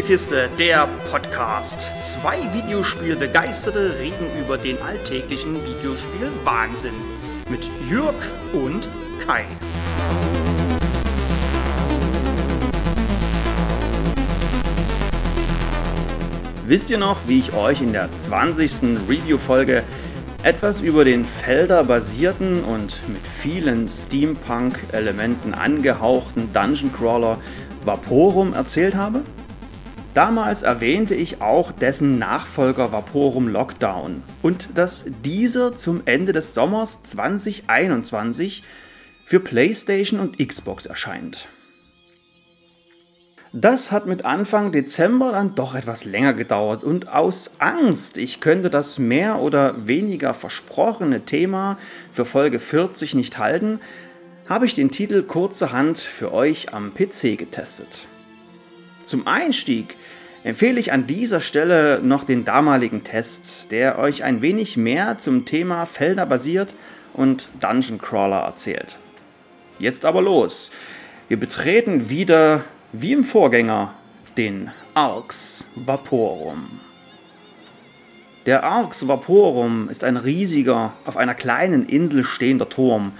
Spielekiste, der Podcast. Zwei Videospielbegeisterte reden über den alltäglichen Videospiel-Wahnsinn. Mit Jürg und Kai. Wisst ihr noch, wie ich euch in der 20. Review-Folge etwas über den Felder-basierten und mit vielen Steampunk-Elementen angehauchten Dungeon Crawler Vaporum erzählt habe? Damals erwähnte ich auch dessen Nachfolger Vaporum Lockdown und dass dieser zum Ende des Sommers 2021 für PlayStation und Xbox erscheint. Das hat mit Anfang Dezember dann doch etwas länger gedauert und aus Angst, ich könnte das mehr oder weniger versprochene Thema für Folge 40 nicht halten, habe ich den Titel kurzerhand für euch am PC getestet. Zum Einstieg empfehle ich an dieser Stelle noch den damaligen Test, der euch ein wenig mehr zum Thema Felder basiert und Dungeon Crawler erzählt. Jetzt aber los. Wir betreten wieder, wie im Vorgänger, den Arx Vaporum. Der Arx Vaporum ist ein riesiger, auf einer kleinen Insel stehender Turm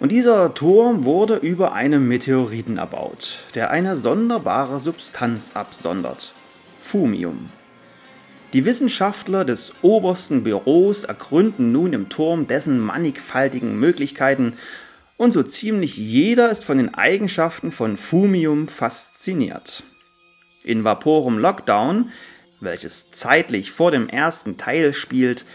und dieser Turm wurde über einem Meteoriten erbaut, der eine sonderbare Substanz absondert. Fumium. Die Wissenschaftler des obersten Büros ergründen nun im Turm dessen mannigfaltigen Möglichkeiten und so ziemlich jeder ist von den Eigenschaften von Fumium fasziniert. In Vaporum Lockdown, welches zeitlich vor dem ersten Teil spielt,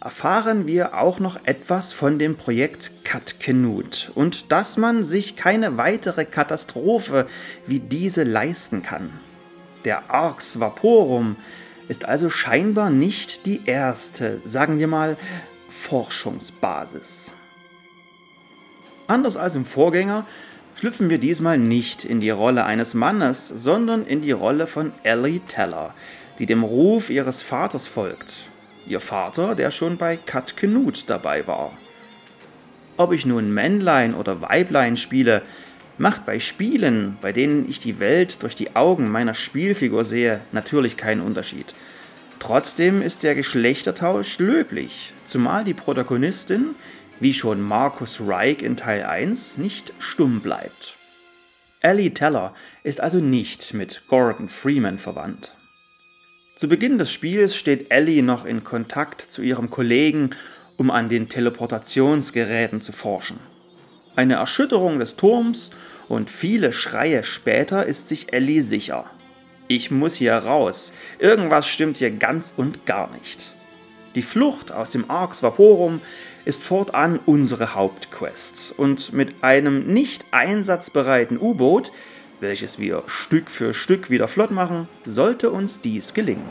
erfahren wir auch noch etwas von dem Projekt Canute und dass man sich keine weitere Katastrophe wie diese leisten kann. Der Arx Vaporum ist also scheinbar nicht die erste, sagen wir mal, Forschungsbasis. Anders als im Vorgänger schlüpfen wir diesmal nicht in die Rolle eines Mannes, sondern in die Rolle von Ellie Teller, die dem Ruf ihres Vaters folgt ihr Vater, der schon bei Kat Knut dabei war. Ob ich nun Männlein oder Weiblein spiele, macht bei Spielen, bei denen ich die Welt durch die Augen meiner Spielfigur sehe, natürlich keinen Unterschied. Trotzdem ist der Geschlechtertausch löblich, zumal die Protagonistin, wie schon Marcus Reich in Teil 1, nicht stumm bleibt. Ellie Teller ist also nicht mit Gordon Freeman verwandt. Zu Beginn des Spiels steht Ellie noch in Kontakt zu ihrem Kollegen, um an den Teleportationsgeräten zu forschen. Eine Erschütterung des Turms und viele Schreie später ist sich Ellie sicher. Ich muss hier raus. Irgendwas stimmt hier ganz und gar nicht. Die Flucht aus dem Arx Vaporum ist fortan unsere Hauptquest und mit einem nicht einsatzbereiten U-Boot welches wir Stück für Stück wieder flott machen, sollte uns dies gelingen.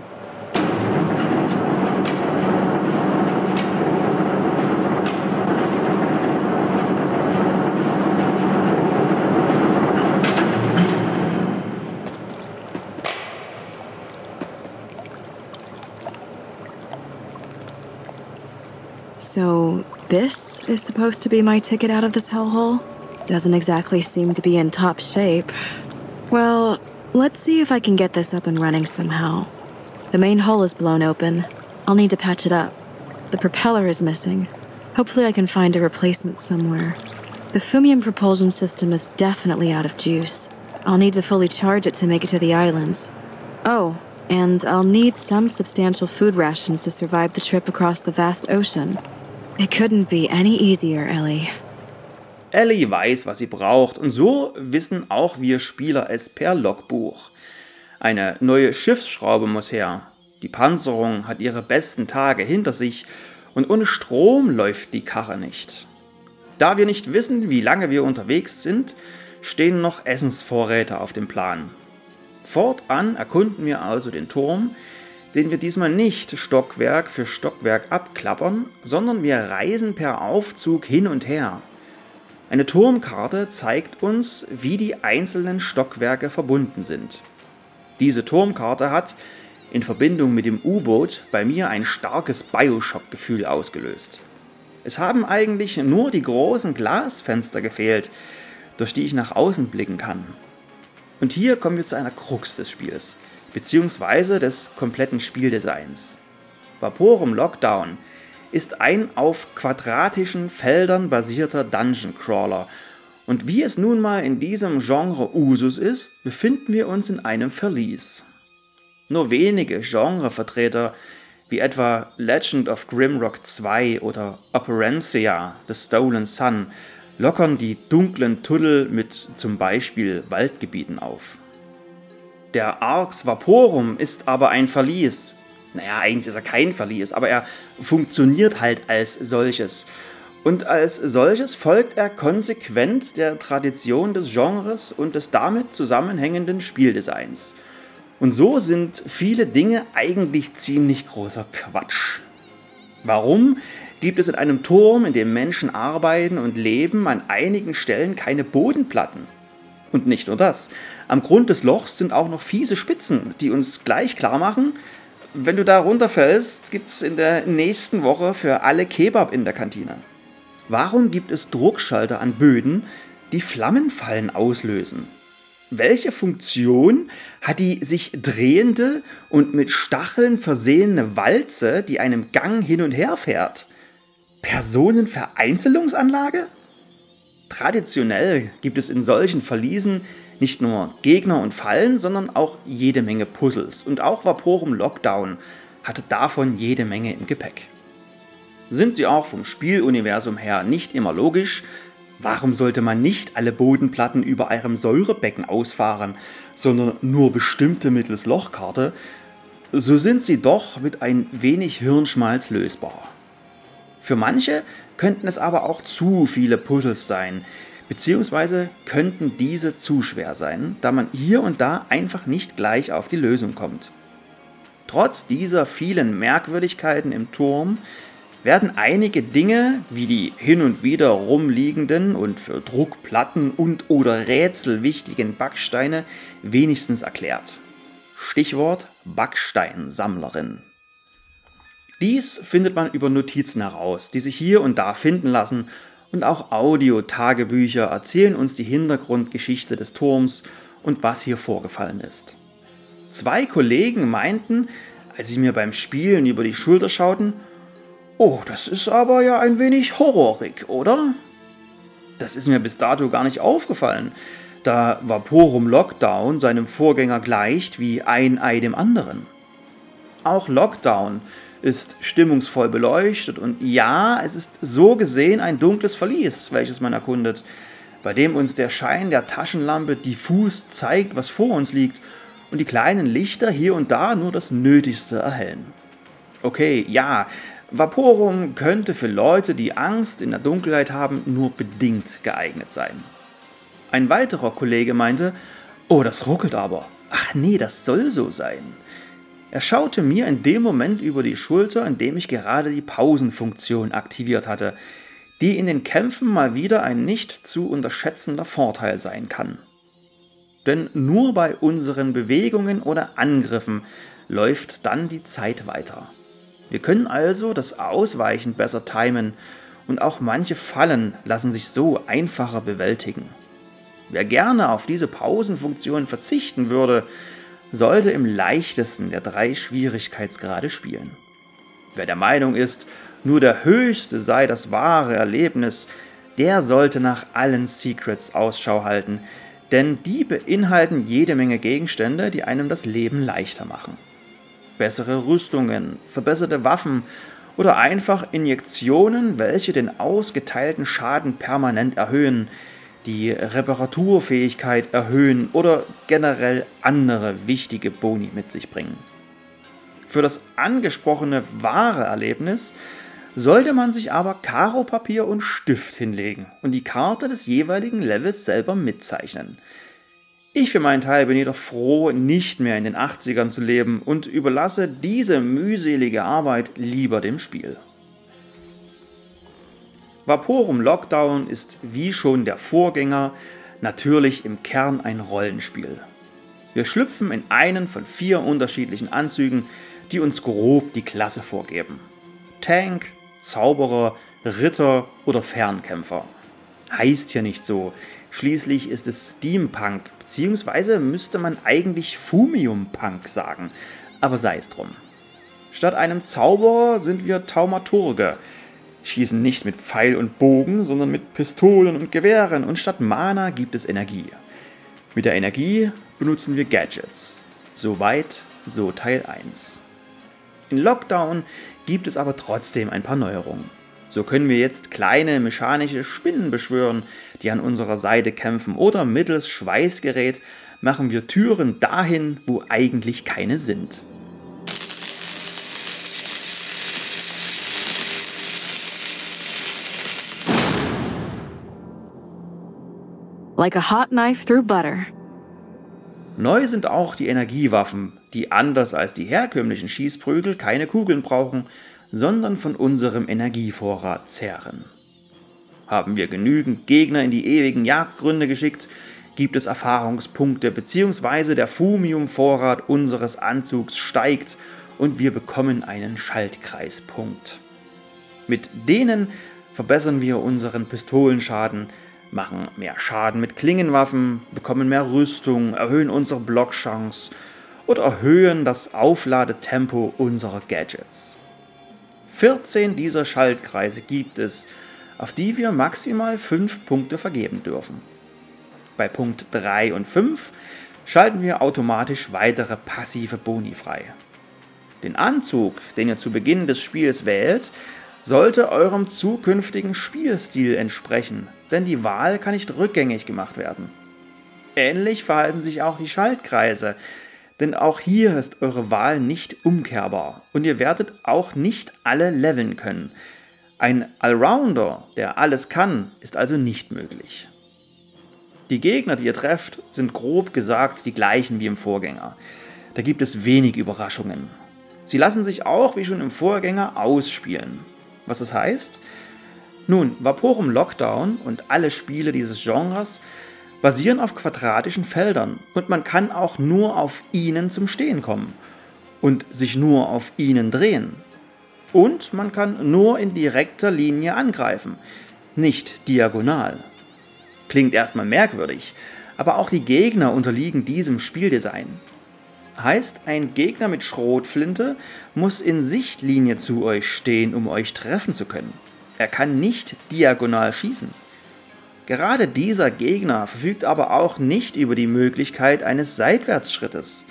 So, this is supposed to be my ticket out of this hellhole? Doesn't exactly seem to be in top shape. Well, let's see if I can get this up and running somehow. The main hull is blown open. I'll need to patch it up. The propeller is missing. Hopefully, I can find a replacement somewhere. The Fumium propulsion system is definitely out of juice. I'll need to fully charge it to make it to the islands. Oh, and I'll need some substantial food rations to survive the trip across the vast ocean. It couldn't be any easier, Ellie. Ellie weiß, was sie braucht und so wissen auch wir Spieler es per Logbuch. Eine neue Schiffsschraube muss her. Die Panzerung hat ihre besten Tage hinter sich und ohne Strom läuft die Karre nicht. Da wir nicht wissen, wie lange wir unterwegs sind, stehen noch Essensvorräte auf dem Plan. Fortan erkunden wir also den Turm, den wir diesmal nicht Stockwerk für Stockwerk abklappern, sondern wir reisen per Aufzug hin und her. Eine Turmkarte zeigt uns, wie die einzelnen Stockwerke verbunden sind. Diese Turmkarte hat in Verbindung mit dem U-Boot bei mir ein starkes Bioshock-Gefühl ausgelöst. Es haben eigentlich nur die großen Glasfenster gefehlt, durch die ich nach außen blicken kann. Und hier kommen wir zu einer Krux des Spiels. Bzw. des kompletten Spieldesigns. Vaporum Lockdown ist ein auf quadratischen Feldern basierter Dungeon Crawler. Und wie es nun mal in diesem Genre Usus ist, befinden wir uns in einem Verlies. Nur wenige Genrevertreter wie etwa Legend of Grimrock 2 oder Operencia, The Stolen Sun, lockern die dunklen Tunnel mit zum Beispiel Waldgebieten auf. Der Arx Vaporum ist aber ein Verlies. Naja, eigentlich ist er kein Verlies, aber er funktioniert halt als solches. Und als solches folgt er konsequent der Tradition des Genres und des damit zusammenhängenden Spieldesigns. Und so sind viele Dinge eigentlich ziemlich großer Quatsch. Warum gibt es in einem Turm, in dem Menschen arbeiten und leben, an einigen Stellen keine Bodenplatten? Und nicht nur das. Am Grund des Lochs sind auch noch fiese Spitzen, die uns gleich klar machen, wenn du da runterfällst, gibt es in der nächsten Woche für alle Kebab in der Kantine. Warum gibt es Druckschalter an Böden, die Flammenfallen auslösen? Welche Funktion hat die sich drehende und mit Stacheln versehene Walze, die einem Gang hin und her fährt? Personenvereinzelungsanlage? Traditionell gibt es in solchen Verliesen nicht nur Gegner und Fallen, sondern auch jede Menge Puzzles. Und auch Vaporum Lockdown hatte davon jede Menge im Gepäck. Sind sie auch vom Spieluniversum her nicht immer logisch, Warum sollte man nicht alle Bodenplatten über einem Säurebecken ausfahren, sondern nur bestimmte mittels Lochkarte? So sind sie doch mit ein wenig Hirnschmalz lösbar. Für manche könnten es aber auch zu viele Puzzles sein, beziehungsweise könnten diese zu schwer sein, da man hier und da einfach nicht gleich auf die Lösung kommt. Trotz dieser vielen Merkwürdigkeiten im Turm werden einige Dinge, wie die hin und wieder rumliegenden und für Druckplatten und oder Rätsel wichtigen Backsteine, wenigstens erklärt. Stichwort Backsteinsammlerin. Dies findet man über Notizen heraus, die sich hier und da finden lassen, und auch Audio-Tagebücher erzählen uns die Hintergrundgeschichte des Turms und was hier vorgefallen ist. Zwei Kollegen meinten, als sie mir beim Spielen über die Schulter schauten, Oh, das ist aber ja ein wenig horrorig, oder? Das ist mir bis dato gar nicht aufgefallen, da Vaporum Lockdown seinem Vorgänger gleicht wie ein Ei dem anderen. Auch Lockdown ist stimmungsvoll beleuchtet und ja, es ist so gesehen ein dunkles Verlies, welches man erkundet, bei dem uns der Schein der Taschenlampe diffus zeigt, was vor uns liegt und die kleinen Lichter hier und da nur das Nötigste erhellen. Okay, ja, Vaporum könnte für Leute, die Angst in der Dunkelheit haben, nur bedingt geeignet sein. Ein weiterer Kollege meinte, oh, das ruckelt aber. Ach nee, das soll so sein. Er schaute mir in dem Moment über die Schulter, in dem ich gerade die Pausenfunktion aktiviert hatte, die in den Kämpfen mal wieder ein nicht zu unterschätzender Vorteil sein kann. Denn nur bei unseren Bewegungen oder Angriffen läuft dann die Zeit weiter. Wir können also das Ausweichen besser timen und auch manche Fallen lassen sich so einfacher bewältigen. Wer gerne auf diese Pausenfunktion verzichten würde, sollte im leichtesten der drei Schwierigkeitsgrade spielen. Wer der Meinung ist, nur der höchste sei das wahre Erlebnis, der sollte nach allen Secrets Ausschau halten, denn die beinhalten jede Menge Gegenstände, die einem das Leben leichter machen bessere Rüstungen, verbesserte Waffen oder einfach Injektionen, welche den ausgeteilten Schaden permanent erhöhen, die Reparaturfähigkeit erhöhen oder generell andere wichtige Boni mit sich bringen. Für das angesprochene wahre Erlebnis sollte man sich aber Karopapier und Stift hinlegen und die Karte des jeweiligen Levels selber mitzeichnen. Ich für meinen Teil bin jedoch froh, nicht mehr in den 80ern zu leben und überlasse diese mühselige Arbeit lieber dem Spiel. Vaporum Lockdown ist wie schon der Vorgänger natürlich im Kern ein Rollenspiel. Wir schlüpfen in einen von vier unterschiedlichen Anzügen, die uns grob die Klasse vorgeben. Tank, Zauberer, Ritter oder Fernkämpfer. heißt hier nicht so. Schließlich ist es Steampunk, beziehungsweise müsste man eigentlich Fumiumpunk sagen. Aber sei es drum. Statt einem Zauberer sind wir Taumaturge. Schießen nicht mit Pfeil und Bogen, sondern mit Pistolen und Gewehren und statt Mana gibt es Energie. Mit der Energie benutzen wir Gadgets. Soweit, so Teil 1. In Lockdown gibt es aber trotzdem ein paar Neuerungen. So können wir jetzt kleine mechanische Spinnen beschwören, die an unserer Seite kämpfen, oder mittels Schweißgerät machen wir Türen dahin, wo eigentlich keine sind. Like a hot knife through butter. Neu sind auch die Energiewaffen, die anders als die herkömmlichen Schießprügel keine Kugeln brauchen, sondern von unserem Energievorrat zehren. Haben wir genügend Gegner in die ewigen Jagdgründe geschickt, gibt es Erfahrungspunkte bzw. der Fumium-Vorrat unseres Anzugs steigt und wir bekommen einen Schaltkreispunkt. Mit denen verbessern wir unseren Pistolenschaden, machen mehr Schaden mit Klingenwaffen, bekommen mehr Rüstung, erhöhen unsere Blockchance oder erhöhen das Aufladetempo unserer Gadgets. 14 dieser Schaltkreise gibt es, auf die wir maximal 5 Punkte vergeben dürfen. Bei Punkt 3 und 5 schalten wir automatisch weitere passive Boni frei. Den Anzug, den ihr zu Beginn des Spiels wählt, sollte eurem zukünftigen Spielstil entsprechen, denn die Wahl kann nicht rückgängig gemacht werden. Ähnlich verhalten sich auch die Schaltkreise, denn auch hier ist eure Wahl nicht umkehrbar und ihr werdet auch nicht alle leveln können. Ein Allrounder, der alles kann, ist also nicht möglich. Die Gegner, die ihr trefft, sind grob gesagt die gleichen wie im Vorgänger. Da gibt es wenig Überraschungen. Sie lassen sich auch, wie schon im Vorgänger, ausspielen. Was das heißt? Nun, Vaporum Lockdown und alle Spiele dieses Genres basieren auf quadratischen Feldern und man kann auch nur auf ihnen zum Stehen kommen und sich nur auf ihnen drehen. Und man kann nur in direkter Linie angreifen, nicht diagonal. Klingt erstmal merkwürdig, aber auch die Gegner unterliegen diesem Spieldesign. Heißt, ein Gegner mit Schrotflinte muss in Sichtlinie zu euch stehen, um euch treffen zu können. Er kann nicht diagonal schießen. Gerade dieser Gegner verfügt aber auch nicht über die Möglichkeit eines Seitwärtsschrittes.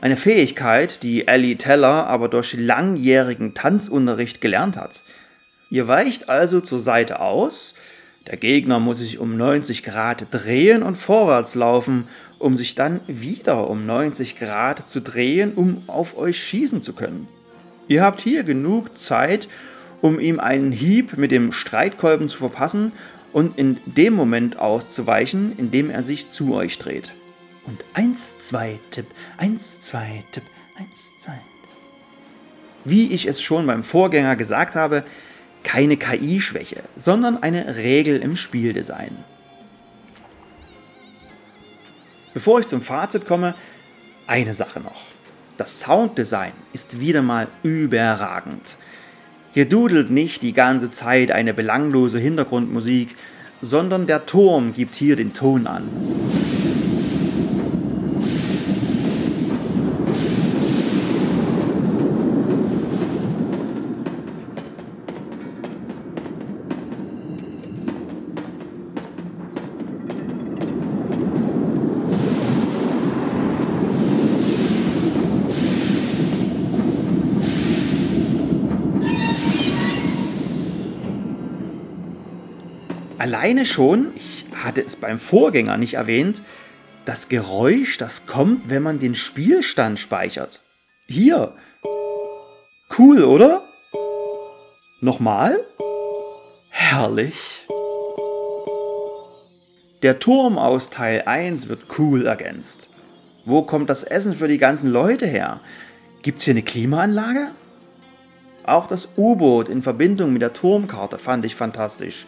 Eine Fähigkeit, die Ellie Teller aber durch langjährigen Tanzunterricht gelernt hat. Ihr weicht also zur Seite aus, der Gegner muss sich um 90 Grad drehen und vorwärts laufen, um sich dann wieder um 90 Grad zu drehen, um auf euch schießen zu können. Ihr habt hier genug Zeit, um ihm einen Hieb mit dem Streitkolben zu verpassen und in dem Moment auszuweichen, in dem er sich zu euch dreht. Und 1, 2, Tipp, 1, 2, Tipp, 1, 2. Wie ich es schon beim Vorgänger gesagt habe, keine KI-Schwäche, sondern eine Regel im Spieldesign. Bevor ich zum Fazit komme, eine Sache noch. Das Sounddesign ist wieder mal überragend. Hier dudelt nicht die ganze Zeit eine belanglose Hintergrundmusik, sondern der Turm gibt hier den Ton an. Alleine schon, ich hatte es beim Vorgänger nicht erwähnt, das Geräusch, das kommt, wenn man den Spielstand speichert. Hier. Cool, oder? Nochmal? Herrlich. Der Turm aus Teil 1 wird cool ergänzt. Wo kommt das Essen für die ganzen Leute her? Gibt's hier eine Klimaanlage? Auch das U-Boot in Verbindung mit der Turmkarte fand ich fantastisch.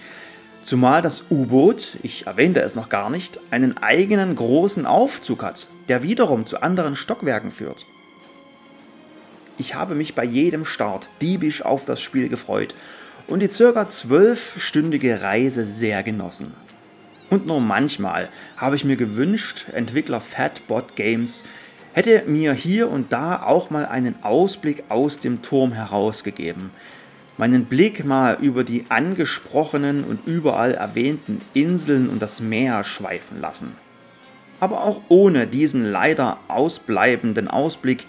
Zumal das U-Boot, ich erwähnte es noch gar nicht, einen eigenen großen Aufzug hat, der wiederum zu anderen Stockwerken führt. Ich habe mich bei jedem Start diebisch auf das Spiel gefreut und die circa zwölfstündige Reise sehr genossen. Und nur manchmal habe ich mir gewünscht, Entwickler Fatbot Games hätte mir hier und da auch mal einen Ausblick aus dem Turm herausgegeben, meinen Blick mal über die angesprochenen und überall erwähnten Inseln und das Meer schweifen lassen. Aber auch ohne diesen leider ausbleibenden Ausblick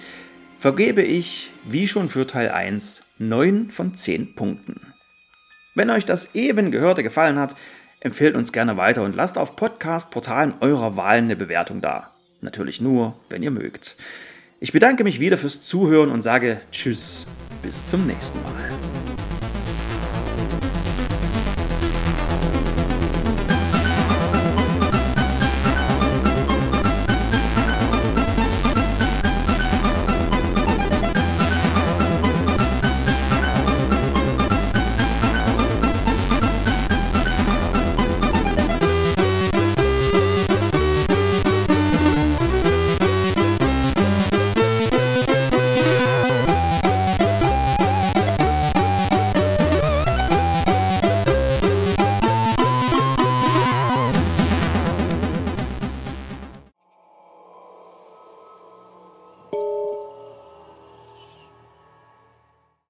vergebe ich, wie schon für Teil 1, 9 von 10 Punkten. Wenn euch das eben Gehörte gefallen hat, empfehlt uns gerne weiter und lasst auf Podcast-Portalen eurer Wahl eine Bewertung da. Natürlich nur, wenn ihr mögt. Ich bedanke mich wieder fürs Zuhören und sage Tschüss, bis zum nächsten Mal.